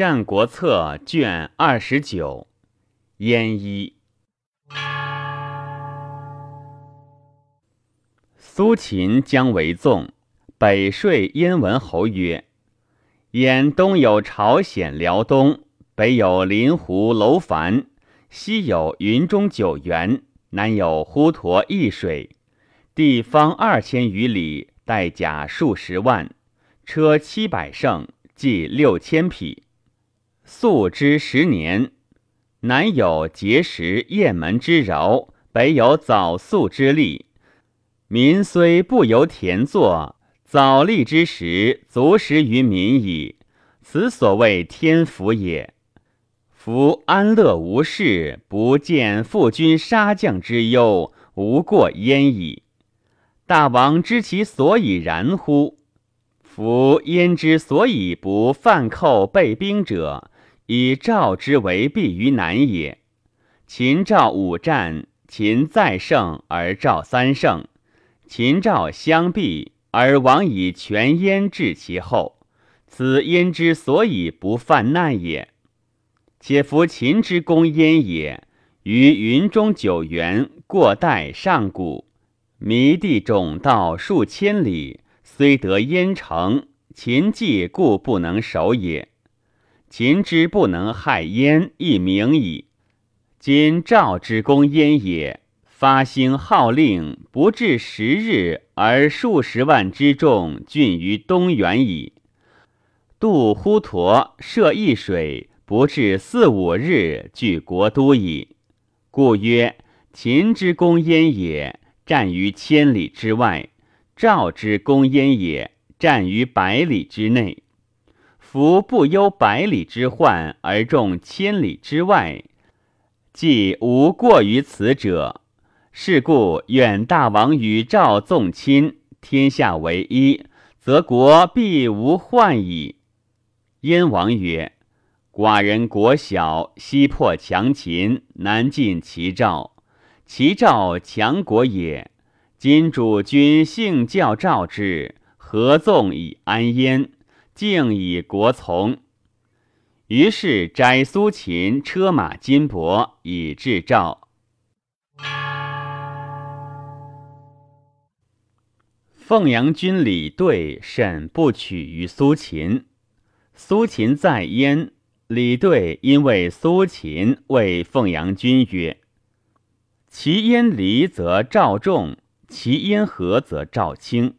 战国策》卷二十九，燕一。苏秦将为纵，北说燕文侯曰：“燕东有朝鲜辽东，北有临湖楼烦，西有云中九原，南有滹沱易水，地方二千余里，带甲数十万，车七百乘，计六千匹。”素之十年，南有碣石雁门之饶，北有早粟之利。民虽不由田作，早立之时，足食于民矣。此所谓天福也。夫安乐无事，不见父君杀将之忧，无过焉矣。大王知其所以然乎？夫焉之所以不犯寇备兵者？以赵之为避于南也。秦赵五战，秦再胜而赵三胜，秦赵相避而王以全燕至其后，此燕之所以不犯难也。且夫秦之攻燕也，于云中九原过代上谷，弥地种道数千里，虽得燕城，秦计故不能守也。秦之不能害燕，亦明矣。今赵之攻燕也，发兴号令，不至十日，而数十万之众郡于东原矣。渡滹沱，涉易水，不至四五日，据国都矣。故曰：秦之攻燕也，战于千里之外；赵之攻燕也，战于百里之内。夫不忧百里之患而重千里之外，既无过于此者。是故远大王与赵纵亲，天下为一，则国必无患矣。燕王曰：“寡人国小，西破强秦，南尽齐赵。齐赵强国也。今主君幸教赵之，何纵以安燕？”敬以国从，于是摘苏秦车马金帛以至赵。凤阳君李兑审不取于苏秦。苏秦在燕，李兑因为苏秦谓凤阳君曰：“其因离则赵重，其因和则赵轻。”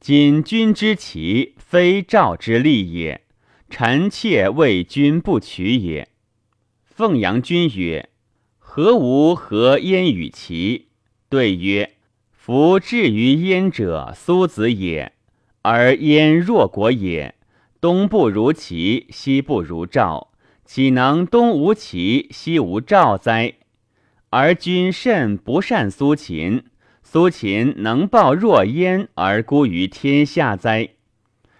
今君之齐，非赵之利也。臣妾为君不取也。凤阳君曰：“何无何焉与齐？”对曰：“夫至于燕者，苏子也。而燕弱国也，东不如齐，西不如赵，岂能东无齐，西无赵哉？而君甚不善苏秦。”苏秦能报若燕而孤于天下哉？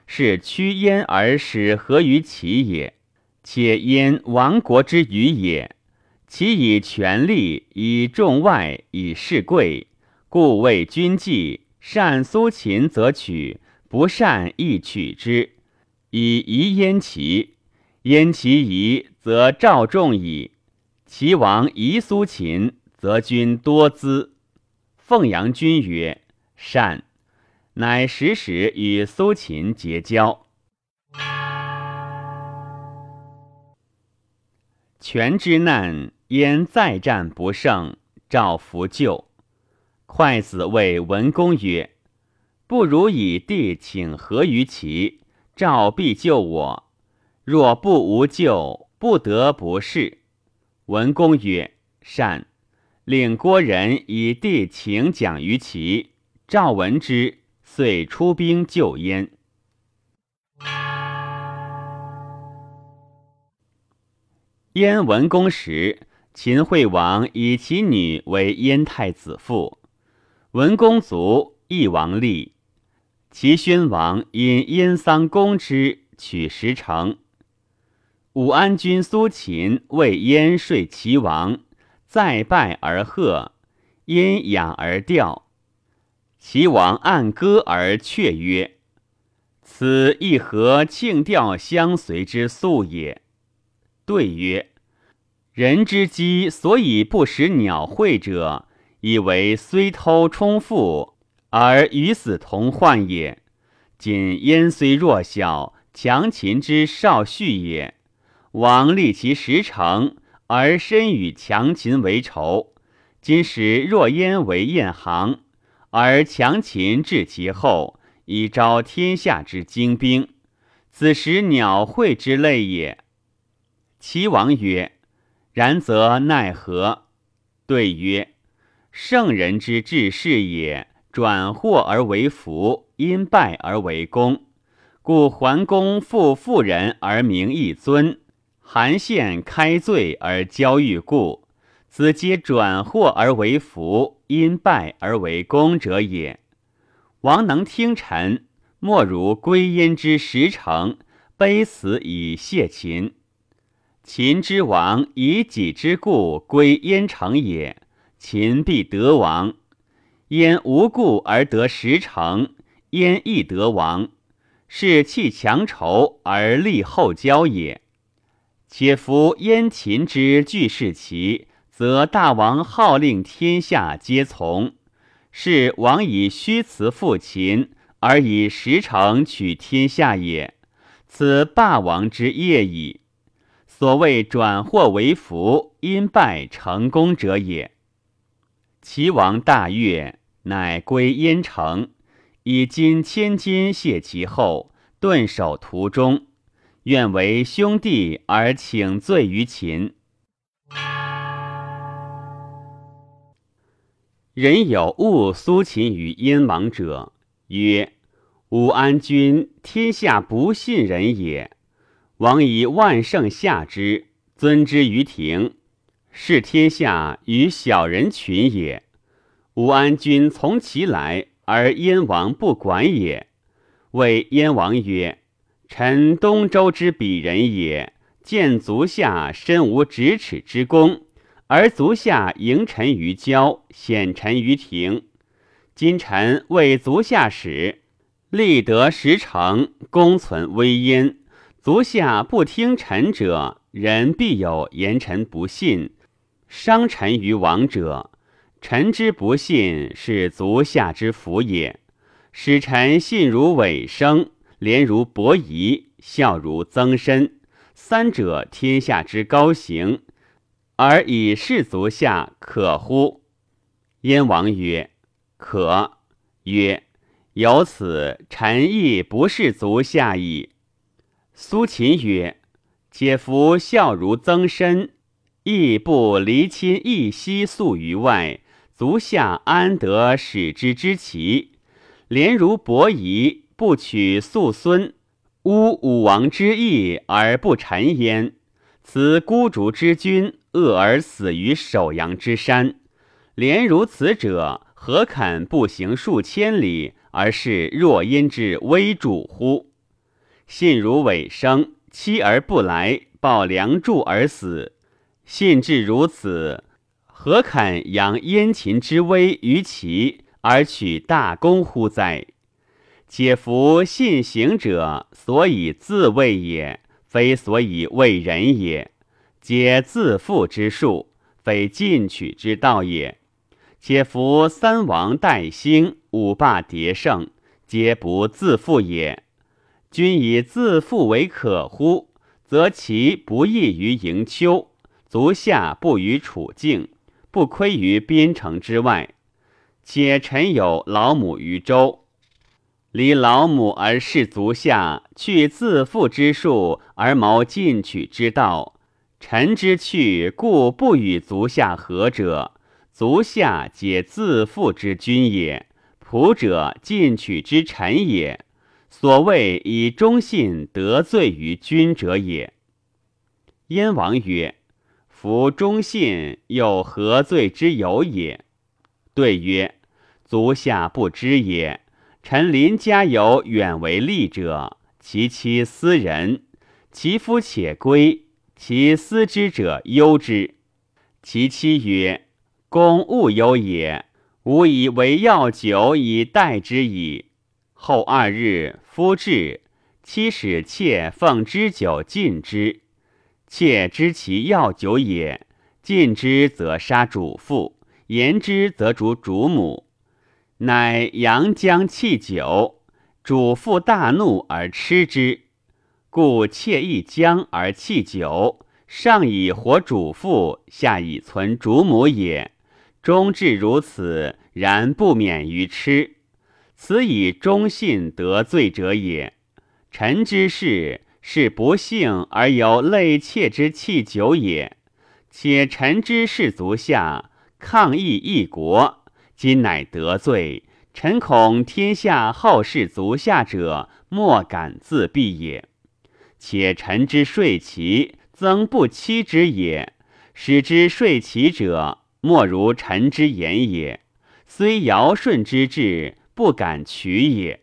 是屈燕而使合于齐也。且燕亡国之余也。其以权力，以重外，以势贵，故为君计。善苏秦则取，不善亦取之，以夷燕齐。燕齐夷，则赵重矣。齐王夷苏秦，则君多资。凤阳君曰：“善。”乃时时与苏秦结交。权之难，燕再战不胜，赵弗救。快子谓文公曰：“不如以地请和于齐，赵必救我。若不无救，不得不是。”文公曰：“善。”令郭人以地请讲于齐，赵闻之，遂出兵救燕。燕文公时，秦惠王以其女为燕太子妇。文公卒，义王立。齐宣王因燕丧公之，取十城。武安君苏秦为燕说齐王。再拜而贺，因仰而吊。齐王按歌而却曰：“此一何庆吊相随之素也？”对曰：“人之机所以不食鸟会者，以为虽偷充腹，而与死同患也。今燕虽弱小，强秦之少畜也。王立其十成，而身与强秦为仇。今使若燕为燕行，而强秦至其后，以招天下之精兵。此时鸟会之类也。”齐王曰：“然则奈何？”对曰：“圣人之治世也，转祸而为福，因败而为功。故桓公复妇人而名一尊，韩献开罪而交欲故，此皆转祸而为福，因败而为功者也。王能听臣，莫如归燕之十成，悲死以谢秦。”秦之王以己之故归燕城也，秦必得王；燕无故而得十城，燕亦得王。是弃强仇而立后交也。且夫燕秦之俱是齐，则大王号令天下皆从。是王以虚辞复秦，而以实诚取天下也。此霸王之业矣。所谓转祸为福，因败成功者也。齐王大悦，乃归燕城，以金千金谢其后，顿守途中，愿为兄弟而请罪于秦。人有误苏秦于燕王者，曰：武安君天下不信人也。王以万乘下之，尊之于庭，视天下与小人群也。武安君从其来，而燕王不管也。谓燕王曰：“臣东周之鄙人也，见足下身无咫尺之功，而足下迎臣于郊，显臣于庭。今臣为足下使，立得十成，功存威焉。”足下不听臣者，人必有言臣不信，伤臣于王者。臣之不信，是足下之福也。使臣信如尾生，廉如伯夷，孝如曾参，三者天下之高行，而以示足下，可乎？燕王曰：“可。”曰：“由此，臣亦不是足下矣。”苏秦曰：“且夫孝如曾参，亦不离亲一息宿于外，足下安得使之之奇？廉如伯夷，不取素孙，污武王之义而不臣焉。此孤竹之君，恶而死于首阳之山。廉如此者，何肯步行数千里，而是若因之危主乎？”信如尾生，妻而不来，报梁柱而死。信至如此，何肯扬燕秦之威于齐，而取大功乎哉？且夫信行者，所以自卫也，非所以为人也。皆自负之术，非进取之道也。且夫三王代兴，五霸迭盛，皆不自负也。君以自负为可乎？则其不益于营丘，足下不于处境，不亏于边城之外。且臣有老母于周，离老母而视足下，去自负之术而谋进取之道。臣之去，故不与足下合者。足下皆自负之君也，仆者进取之臣也。所谓以忠信得罪于君者也。燕王曰：“夫忠信又何罪之有也？”对曰：“足下不知也。臣邻家有远为利者，其妻私人，其夫且归，其私之者忧之。其妻曰：‘公勿忧也，吾以为药酒以待之矣。’后二日。”夫至，妻使妾奉之酒进之，妾知其药酒也，禁之则杀主父，言之则逐主母。乃阳将弃酒，主父大怒而吃之，故妾亦将而弃酒，上以活主父，下以存主母也。终至如此，然不免于吃。此以忠信得罪者也。臣之事是不幸而有类妾之弃酒也。且臣之士族下抗议一国，今乃得罪，臣恐天下好事足下者莫敢自毙也。且臣之睡其，曾不欺之也。使之睡其者，莫如臣之言也。虽尧舜之志。不敢取也。